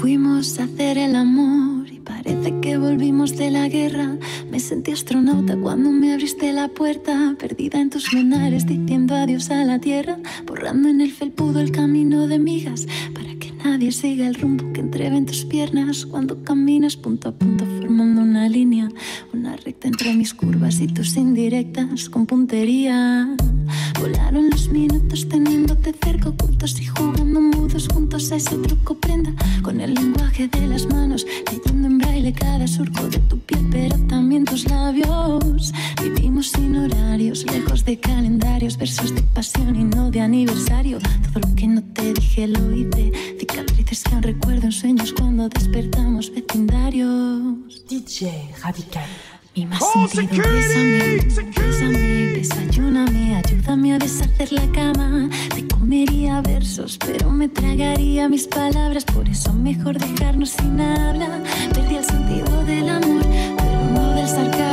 Fuimos a hacer el amor y parece que volvimos de la guerra. Me sentí astronauta cuando me abriste la puerta, perdida en tus lunares, diciendo adiós a la tierra, borrando en el felpudo el camino de migas para que nadie siga el rumbo que entreve en tus piernas cuando caminas punto a punto formando una línea, una recta entre mis curvas y tus indirectas con puntería. Volaron los minutos teniéndote cerca, ocultos y jugando mudos juntos a ese truco prenda con el el lenguaje de las manos, leyendo en braille cada surco de tu piel, pero también tus labios. Vivimos sin horarios, lejos de calendarios, versos de pasión y no de aniversario. Todo lo que no te dije lo hice, cicatrices que aún recuerdo en sueños cuando despertamos vecindarios. DJ Radical. Mi más oh, sentido, security, bésame, security. desayúname, ayúdame a deshacer la cama. Te comería versos, pero me tragaría mis palabras. Por eso mejor dejarnos sin habla. Perdí el sentido del amor, pero no del sarcasmo.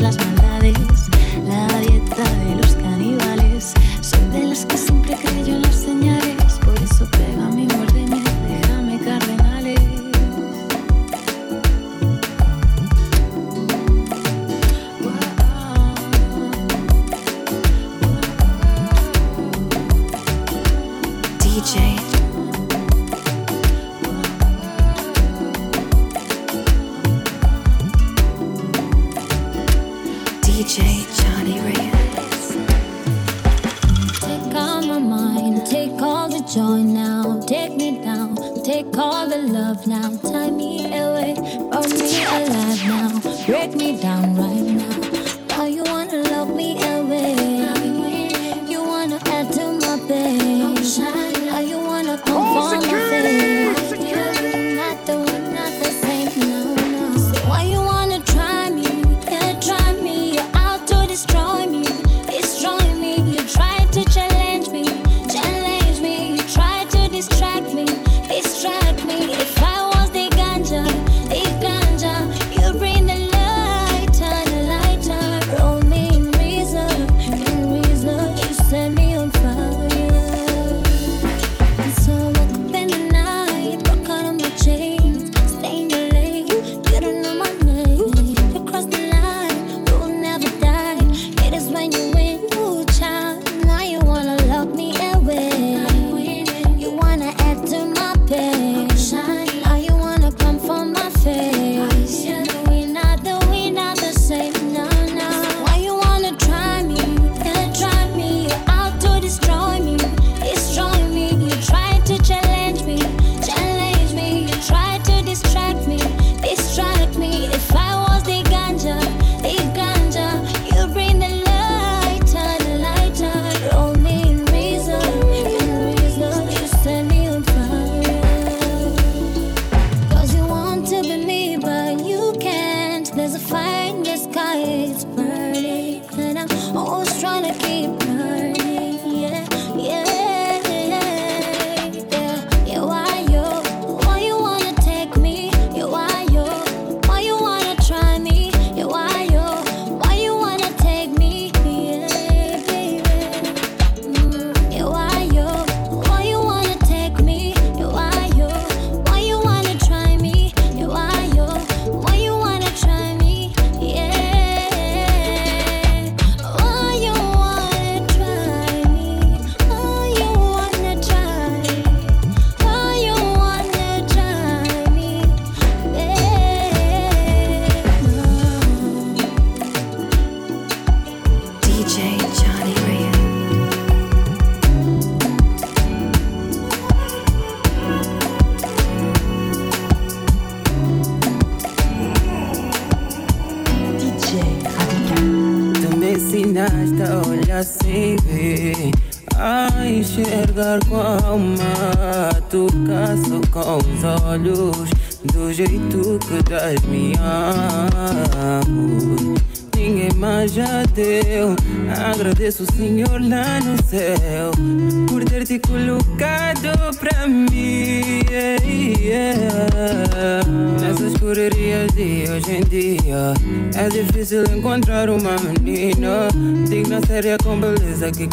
las maldades, la dieta de los caníbales. Soy de las que siempre creyó en las señales, por eso pega mi muérdeme, déjame cardenales. DJ now.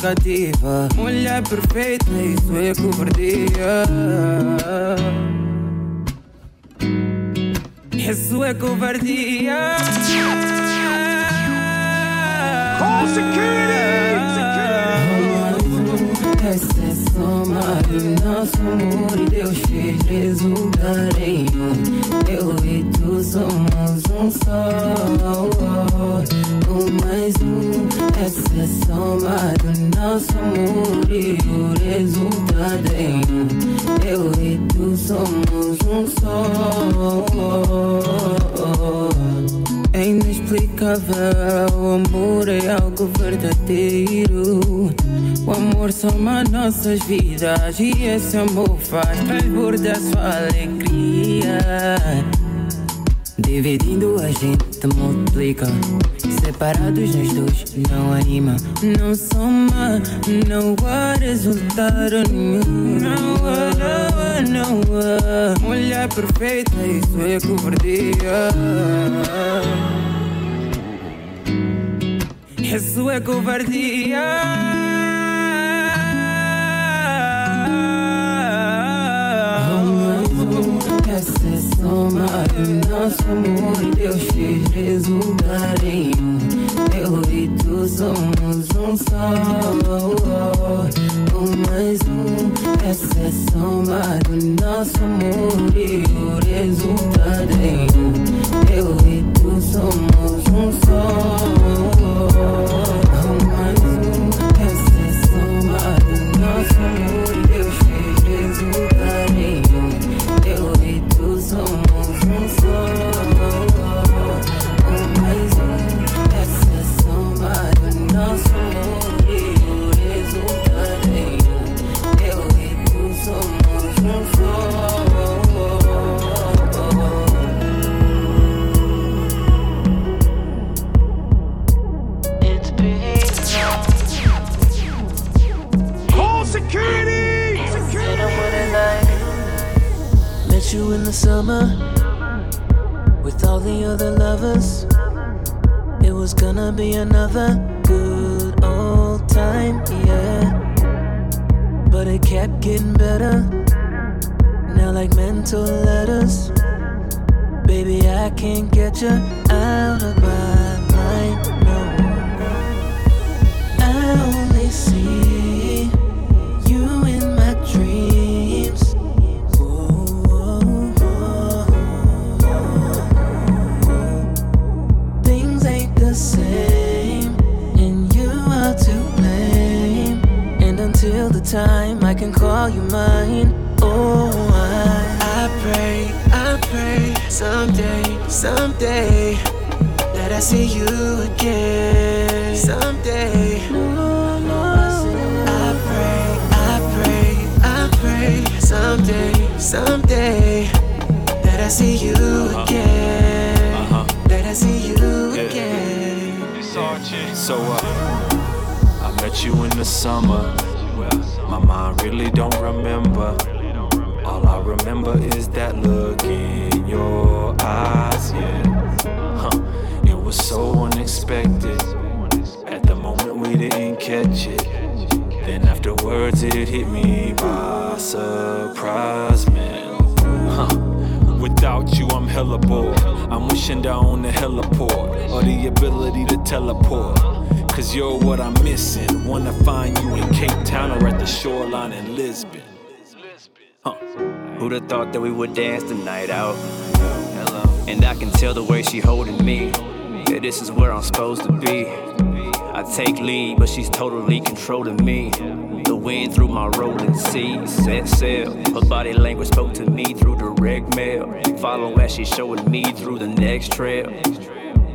Cativa. Mulher perfeita, isso é covardia. Isso é covardia. Call security! Essa Somado, nosso amor deu şehriz ugareyum Eu e tu somos um só. O mais um Essa somado, nosso amor e o resultado um Eu e tu somos um só. É inexplicável, o amor é algo verdadeiro. O amor soma nossas vidas e esse amor faz transbordar sua alegria. Dividindo a gente multiplica. Separados nós dois não anima, não soma, não há resultado nenhum. Não há, não há, não há. Mulher perfeita, isso é covardia. Isso é covardia. Essa é soma do nosso amor Deus fez resultar em um. Eu e tu somos um só. Um mais um. Essa é soma do nosso amor e o resultado em um. Eu e tu somos um só. Um mais um. Essa é soma do nosso amor Deus fez At the moment, we didn't catch it. Then afterwards, it hit me by surprise, man. Huh. Without you, I'm hella bored. I'm wishing down the heliport or the ability to teleport. Cause you're what I'm missing. Wanna find you in Cape Town or at the shoreline in Lisbon. Huh. Who'd have thought that we would dance the night out? And I can tell the way she holding me that this is where I'm supposed to be. I take lead, but she's totally controlling me. The wind through my rolling seas, set sail. Her body language spoke to me through direct mail. Follow as she's showing me through the next trail.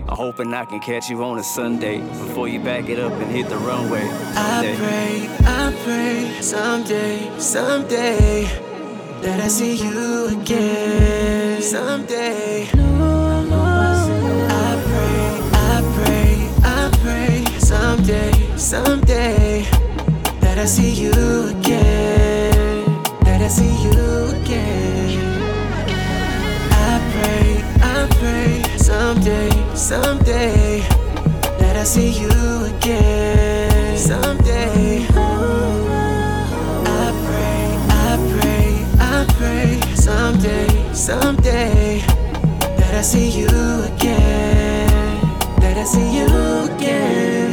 I'm hoping I can catch you on a Sunday before you back it up and hit the runway. I pray, I pray someday, someday that I see you again. Someday. I someday that I see you again. That I see you again. I pray, I pray someday, someday that I see you again. Someday. I pray, I pray, I pray someday, someday that I see you again. That I see you again.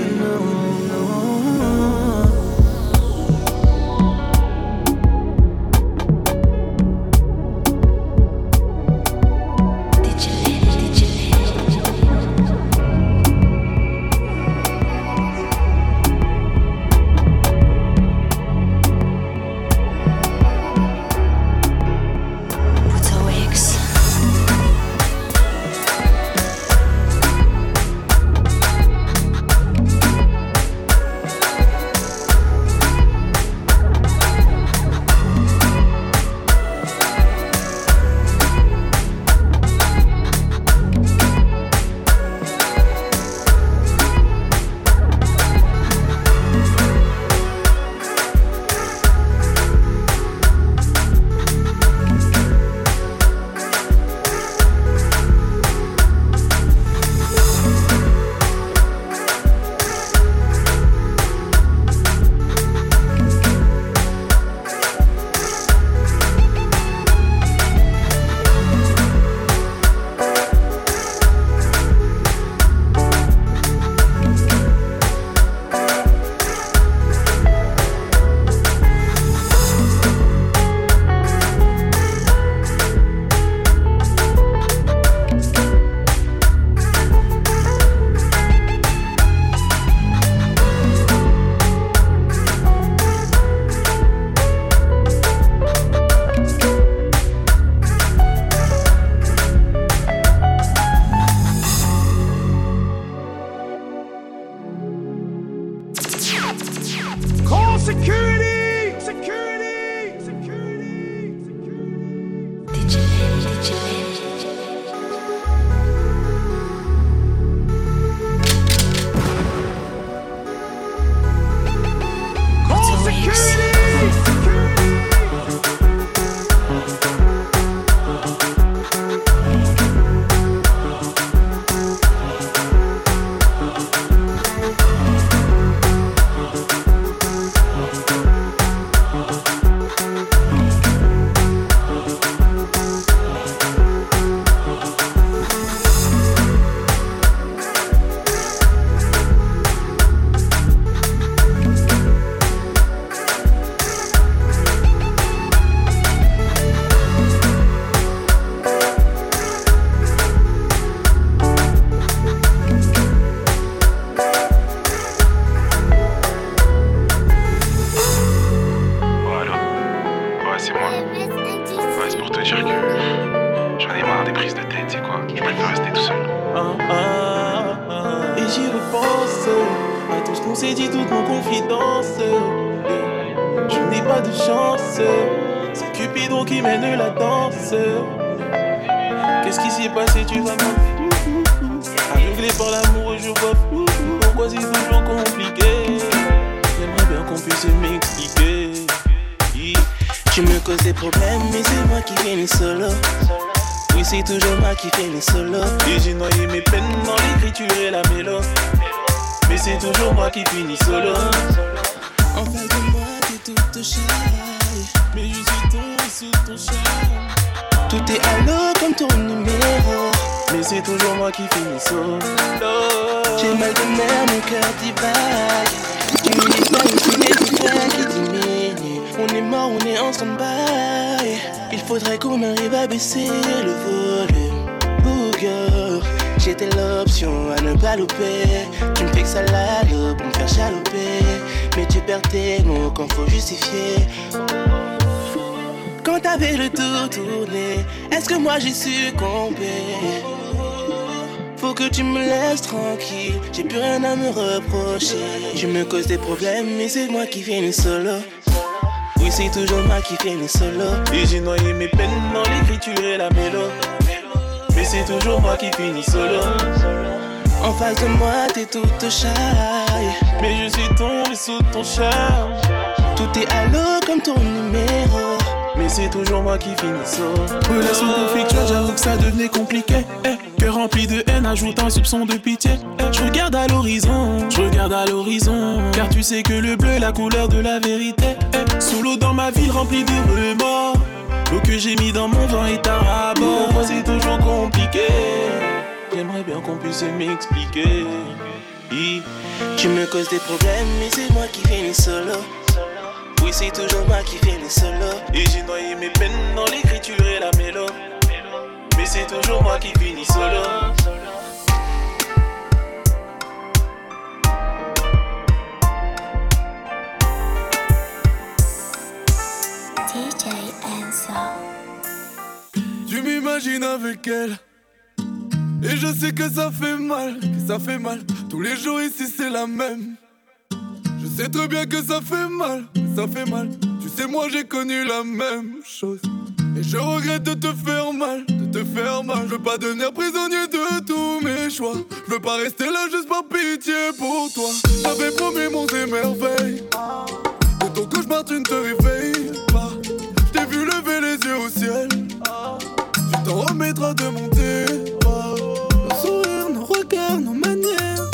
Faudrait qu'on arrive à baisser le volume. Booger, j'étais l'option à ne pas louper. Tu me fais que ça pour me faire chaloper. Mais tu perds tes mots quand faut justifier. Quand t'avais le tout tourné, est-ce que moi j'ai succombé? Faut que tu me laisses tranquille, j'ai plus rien à me reprocher. Je me cause des problèmes, mais c'est moi qui finis solo. Oui, c'est toujours moi qui finis solo. Et j'ai noyé mes peines dans l'écriture et la mélo. Mais c'est toujours moi qui finis solo. En face de moi, t'es toute shy. Mais je suis tombé sous ton charme. Tout est à comme ton numéro. Mais c'est toujours moi qui finis solo. Relation conflictuelle, j'avoue que ça devenait compliqué. Eh, cœur rempli de haine ajoute un soupçon de pitié. Je regarde à l'horizon, je regarde à l'horizon. Car tu sais que le bleu est la couleur de la vérité. Sous dans ma ville remplie de remords. L'eau que j'ai mis dans mon vin est à rabord. C'est toujours compliqué. J'aimerais bien qu'on puisse m'expliquer. Tu me causes des problèmes, mais c'est moi qui finis solo. Oui, c'est toujours moi qui finis solo. Et j'ai noyé mes peines dans l'écriture et la mélo. Mais c'est toujours moi qui finis solo. Avec elle. Et je sais que ça fait mal, que ça fait mal. Tous les jours ici c'est la même. Je sais très bien que ça fait mal, que ça fait mal. Tu sais, moi j'ai connu la même chose. Et je regrette de te faire mal, de te faire mal. Je veux pas devenir prisonnier de tous mes choix. Je veux pas rester là juste par pitié pour toi. T'avais promis mon émerveil. De ton cauchemar, tu ne te réveilles pas. Je t'ai vu lever les yeux au ciel. Tu t'en remettras de monter. Nos sourires, nos regards, nos manières.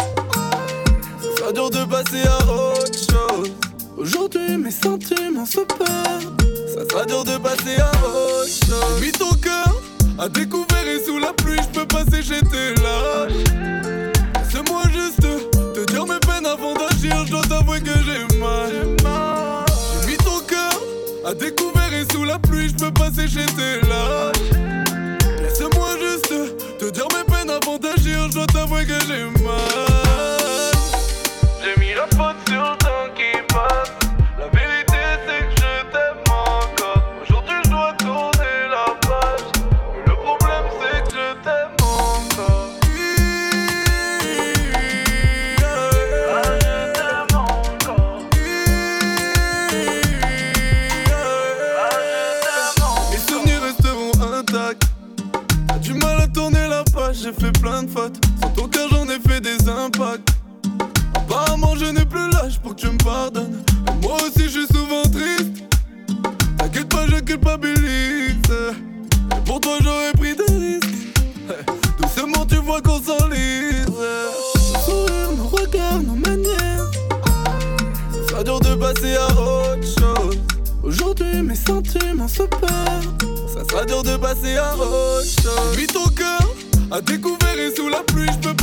Ça sera dur de passer à autre chose. Aujourd'hui, mes sentiments se perdent. Ça sera dur de passer à autre chose. Mis ton cœur à découvert et sous la pluie, je peux pas sécher tes larmes. Laisse-moi juste te dire mes peines avant d'agir. Je dois t'avouer que j'ai mal. J'ai mis ton cœur à découvert et sous la pluie, je peux pas sécher tes dois t'avouer que j'ai mal. Sera dur de passer à autre chose. Mis ton cœur à découvert et sous la pluie, je peux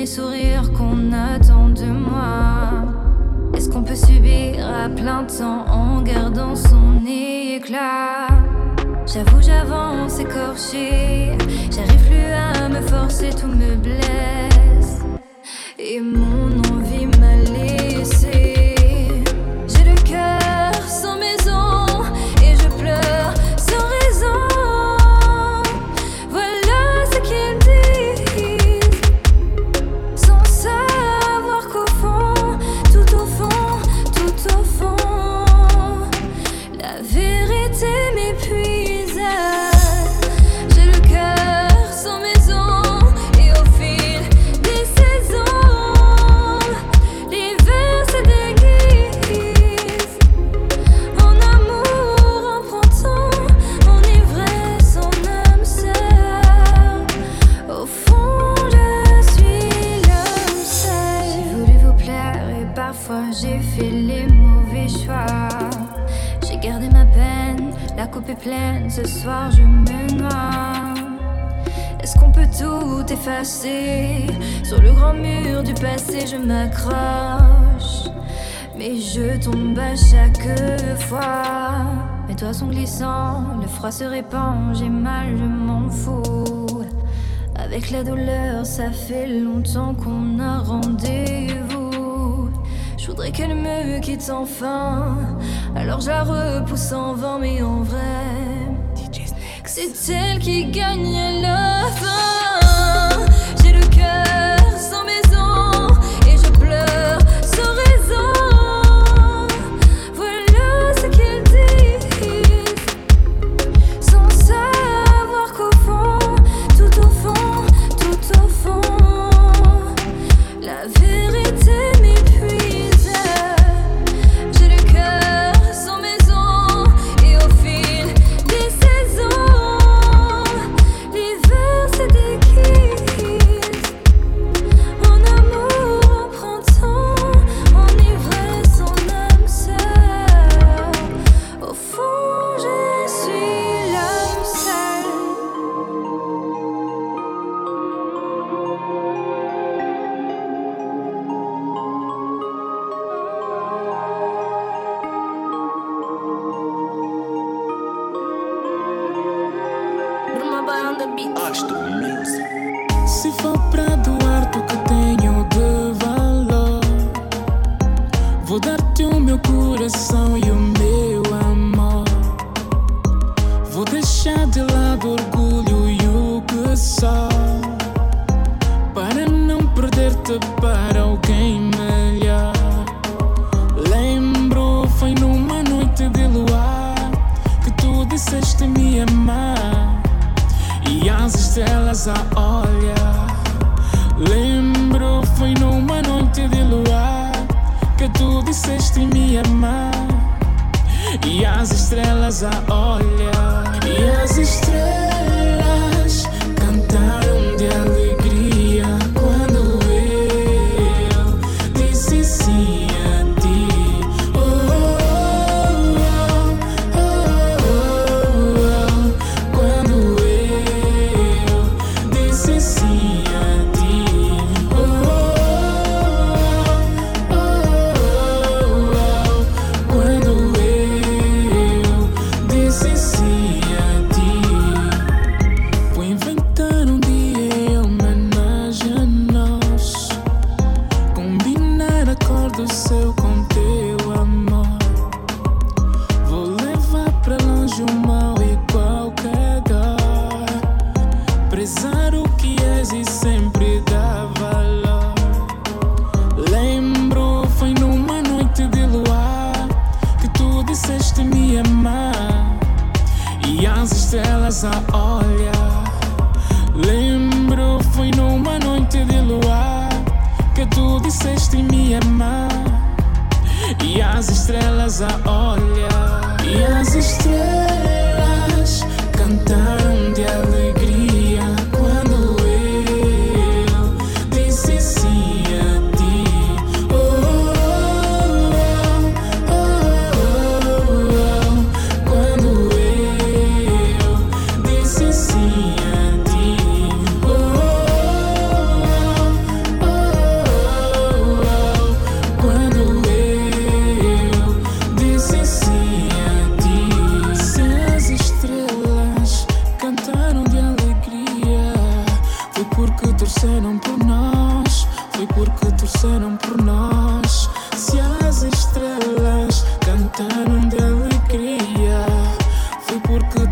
les sourires qu'on attend de moi. Est-ce qu'on peut subir à plein temps en gardant son éclat? J'avoue, j'avance écorché, j'arrive plus à me forcer, tout me blesse. Et mon ce soir je me noie. Est-ce qu'on peut tout effacer? Sur le grand mur du passé, je m'accroche. Mais je tombe à chaque fois. Mes doigts sont glissants, le froid se répand, j'ai mal, je m'en fous. Avec la douleur, ça fait longtemps qu'on a rendez-vous. Je voudrais qu'elle me quitte enfin. Alors je la repousse en vain, mais en vrai, c'est elle qui gagne la fin.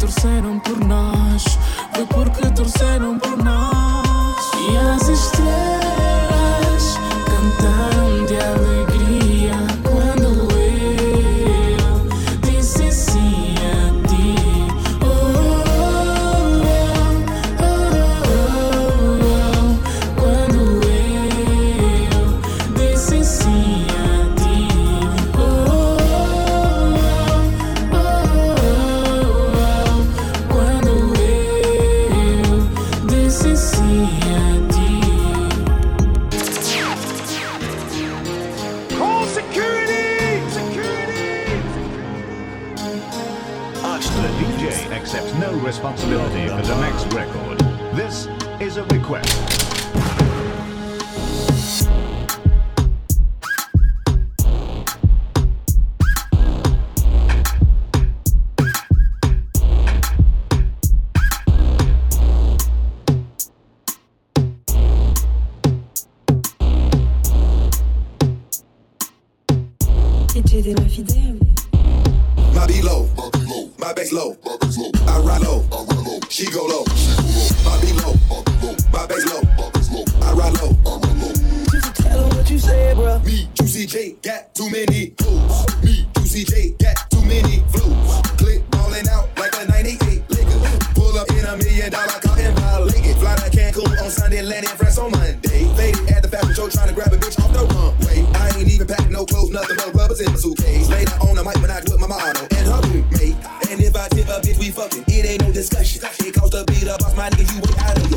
Torceram por nós, foi porque torceram por nós. E as estrelas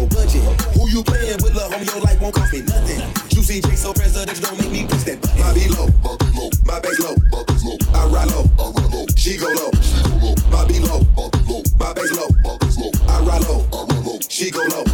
your budget. Who you playing with, love, homie? Your life won't cost me nothing. Juicy J, so presidential, don't make me push that button. My beat low, my bass low, I ride low, she go low. My beat low, my bass low, I ride low, she go low. Low.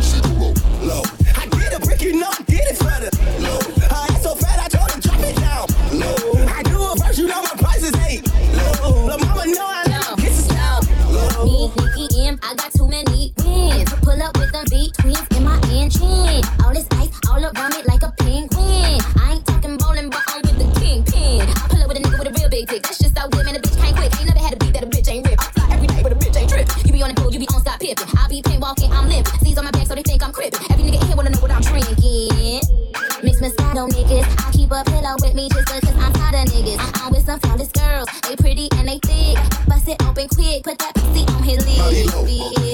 Me just because I'm tired of niggas. I'm with some flawless girls. They pretty and they thick. Bust it open quick. Put that pussy on his lips.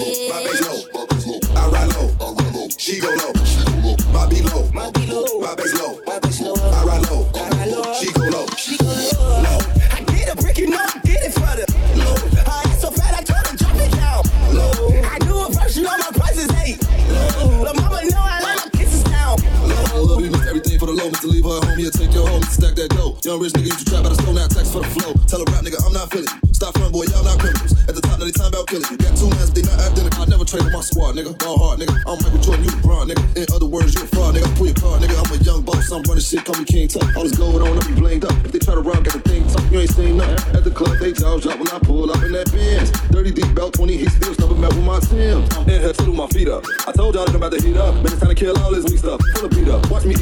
Young rich nigga used to trap out of stone, now tax for the flow. Tell a rap nigga, I'm not feeling you. Stop front, boy, y'all not criminals. At the top, now they time about killing you. Got two mans, but they not identical. I never trade with my squad, nigga. Ball hard, nigga. I'm Michael Jordan, you LeBron, nigga. In other words, you a fraud, nigga. Pull your car, nigga. I'm a young boss, I'm running shit, call me King Tut. All this gold on, I be blamed up. If they try to rob, got the thing tucked, you ain't seen nothing. At the club, they jaws drop when I pull up in that Benz. 30 deep belt, 20 heat still stubborn met with my Sims. In here, fiddle my feet up. I told y'all that I'm about to heat up. Man, it's time to kill all this weak stuff. Full of beat up. Watch me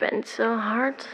bent so hard.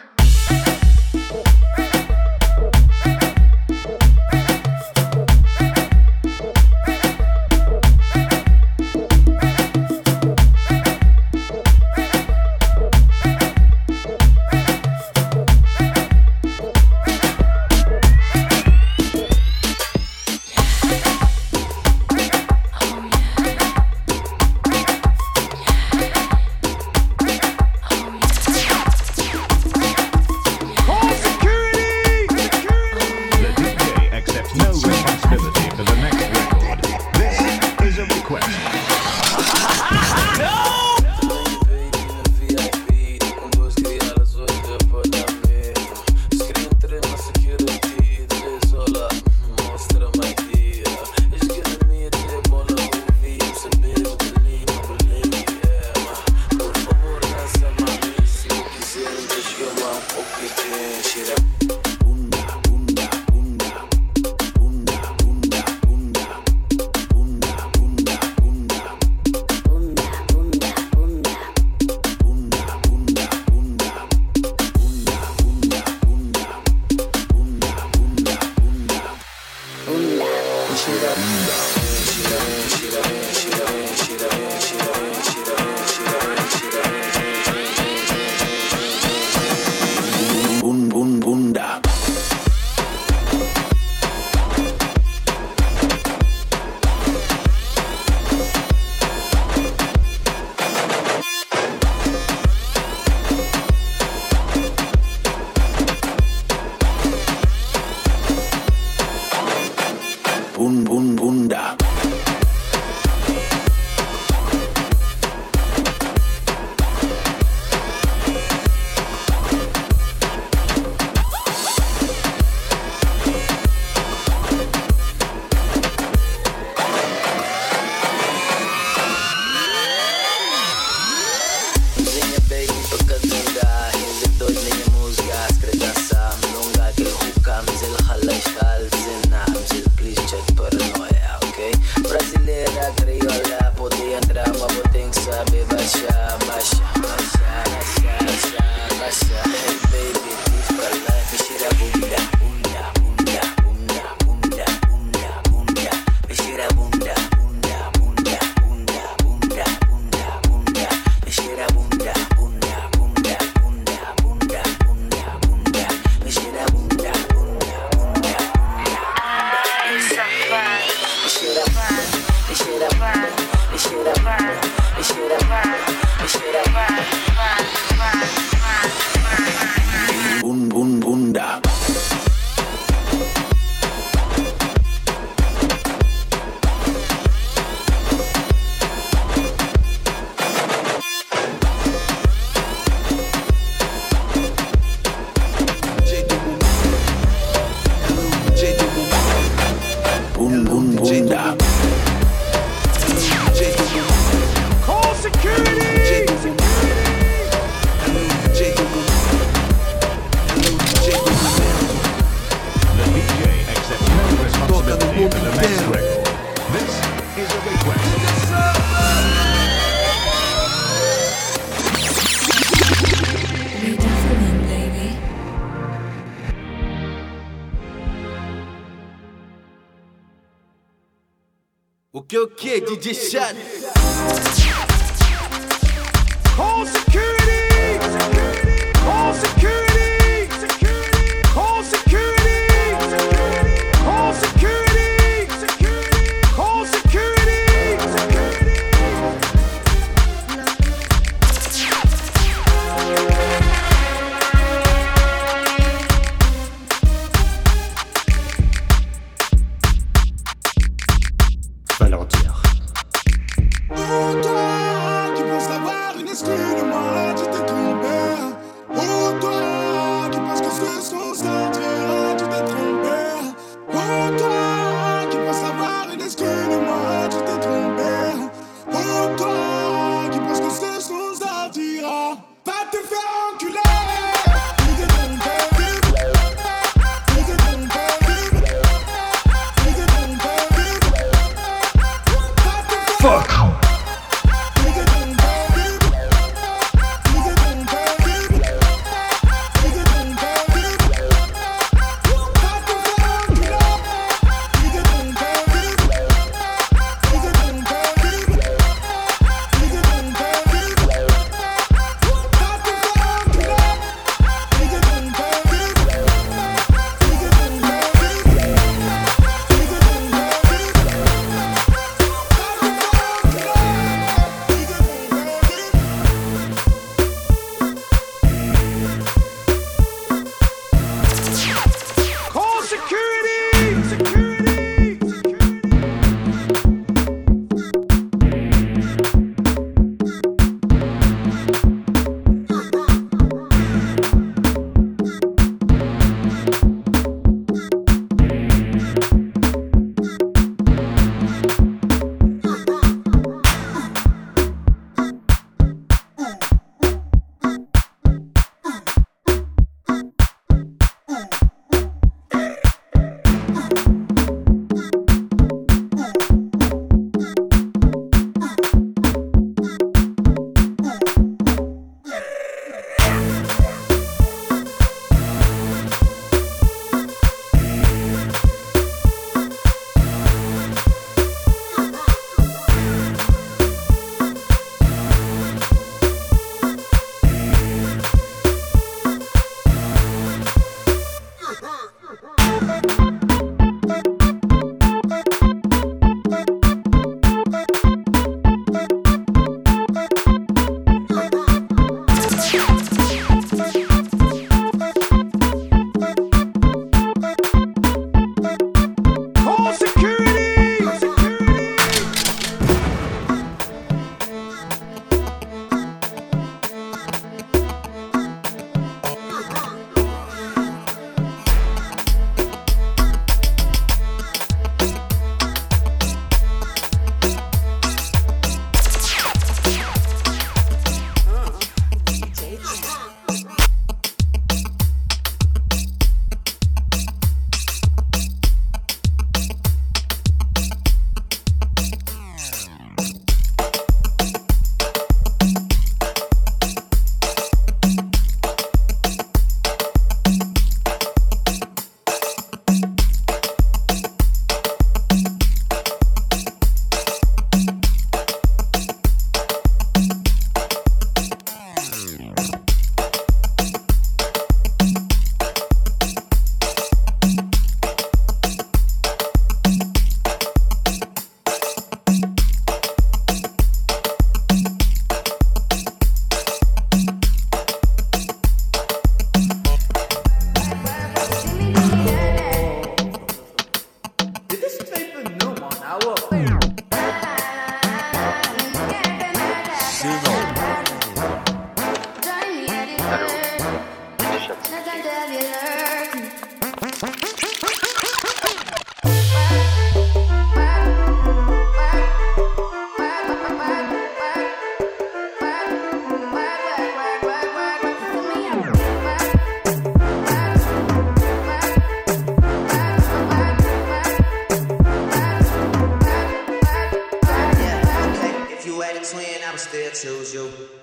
Twin, I. If you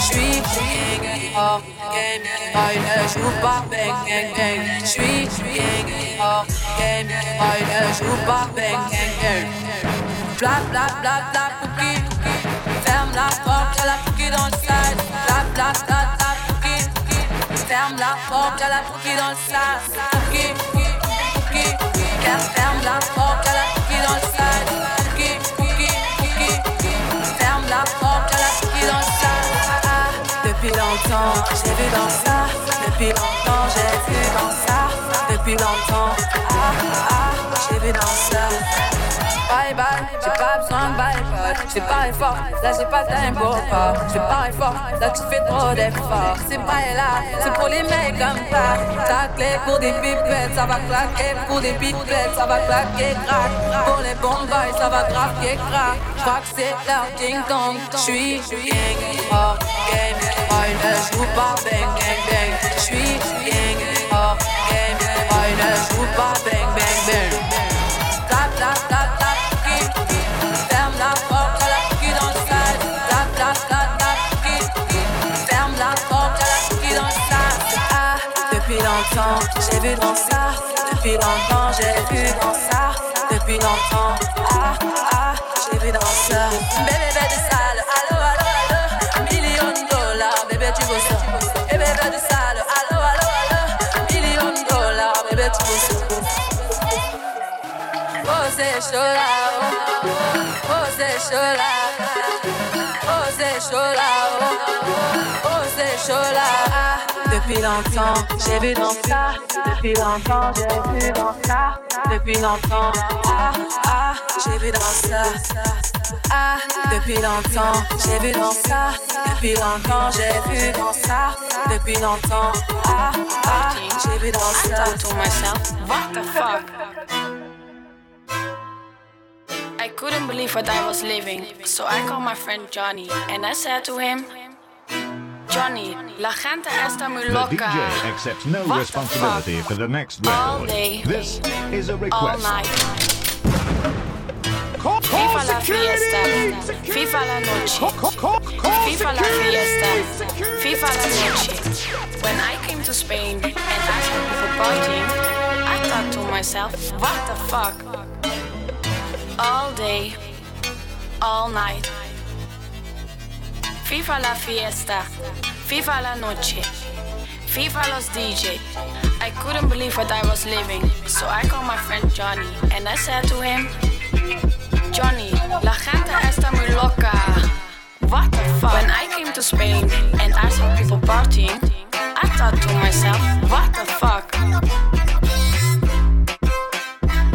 J'suis gang. Ferme la porte, la cookie dans le side. Bla, bla, bla, bla. Ferme la porte, y'a la cookie dans le cookie. Ferme la porte, y'a la cookie dans le side. Longtemps, j'ai vu dans ça. Depuis longtemps, j'ai vu dans ça. Depuis longtemps, ah, ah, j'ai vu dans ça. Bye bye, j'ai pas besoin de bypass. J'ai pas fort, là j'ai pas de time pas. J'ai pas fort, là tu fais trop d'efforts. C'est pas là, c'est pour les mecs comme ça. Ta clé pour des pipettes, ça va claquer. Pour des pipettes, ça va claquer, crack. Pour les bons boys, ça va craquer, crack. J'crois que c'est leur ding dong. J'suis gang, oh game, il ne joue pas bang, bang, bang. J'suis gang, oh game, il ne joue pas bang, bang, bang. J'ai vu dans ça. Depuis longtemps, j'ai vu dans ça. Depuis longtemps, ah, ah, j'ai vu dans ça. Bébé, bébé, sale, allo, allo, allo. Million de dollars, bébé, tu veux ça. Bébé, bébé, sale, allo, allo, allo. Million de dollars, bébé, tu veux ça. Oh c'est chaud là, oh, oh c'est chaud là, oh c'est chaud là, oh, oh c'est chaud là. Depuis longtemps, j'ai vu dans ça. Depuis longtemps, j'ai vu dans ça. Depuis longtemps, ah ah, j'ai vu dans ça. Ah, depuis longtemps, j'ai vu dans ça. Depuis longtemps, j'ai vu dans ça. Depuis longtemps, ah ah, j'ai vu dans ça. Myself, what the fuck? I couldn't believe what I was living, so I called my friend Johnny and I said to him, Johnny, la gente está muy The. DJ accepts no What the responsibility for the next All record. day, This is a all request. night. FIFA la fiesta, FIFA la noche, FIFA la fiesta, FIFA la noche. When I came to Spain and asked people for partying, I thought to myself, what the fuck? All day, all night. FIFA la fiesta, FIFA la noche, FIFA Los DJ. I couldn't believe what I was living, so I called my friend Johnny and I said to him, Johnny, la gente está muy loca. What the fuck? When I came to Spain and I saw people partying, I thought to myself, what the fuck?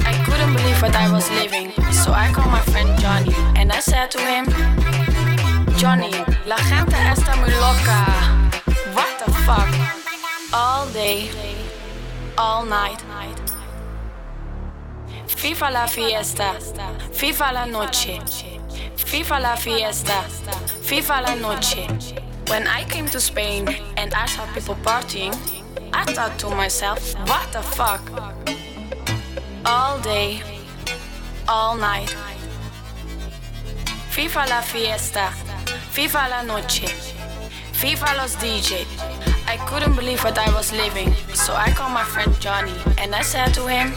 I couldn't believe what I was living, so I called my friend Johnny and I said to him, Johnny, la gente está muy loca. What the fuck? All day, all night. FIFA la fiesta, FIFA la noche. FIFA la fiesta, FIFA la noche. When I came to Spain and I saw people partying, I thought to myself, what the fuck? All day, all night. FIFA la fiesta, FIFA la noche. FIFA los DJ. I couldn't believe what I was living, so I called my friend Johnny and I said to him,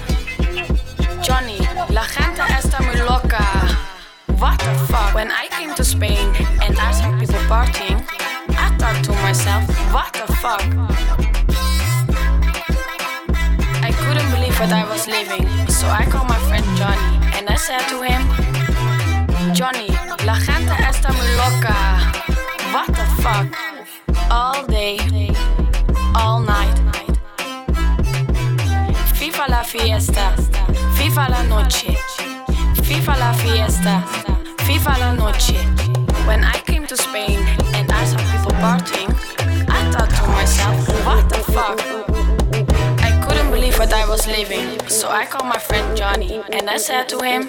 Johnny, la gente está muy loca. What the fuck? When I came to Spain and I saw people partying, I thought to myself, what the fuck? I couldn't believe what I was living, so I called my friend Johnny and I said to him, Johnny, la gente está muy loca. What the fuck? All day, all night. FIFA la fiesta, FIFA la noche. FIFA la fiesta, FIFA la noche. When I came to Spain and I saw people partying, I thought to myself, what the fuck? I couldn't believe what I was living, so I called my friend Johnny and I said to him,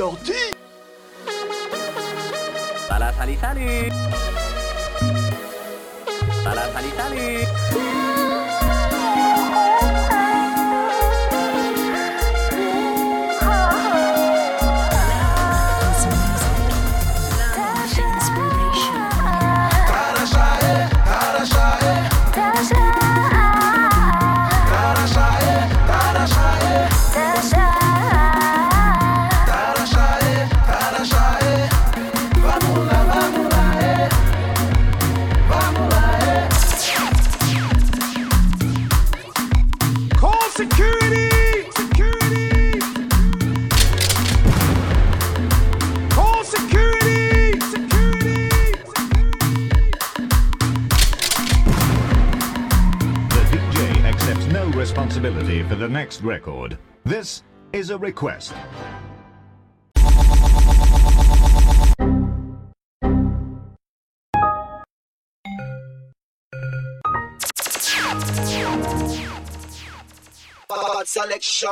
sorti. Salut, salut, salut. Salut, salut, salut. record. This is a request. Selection.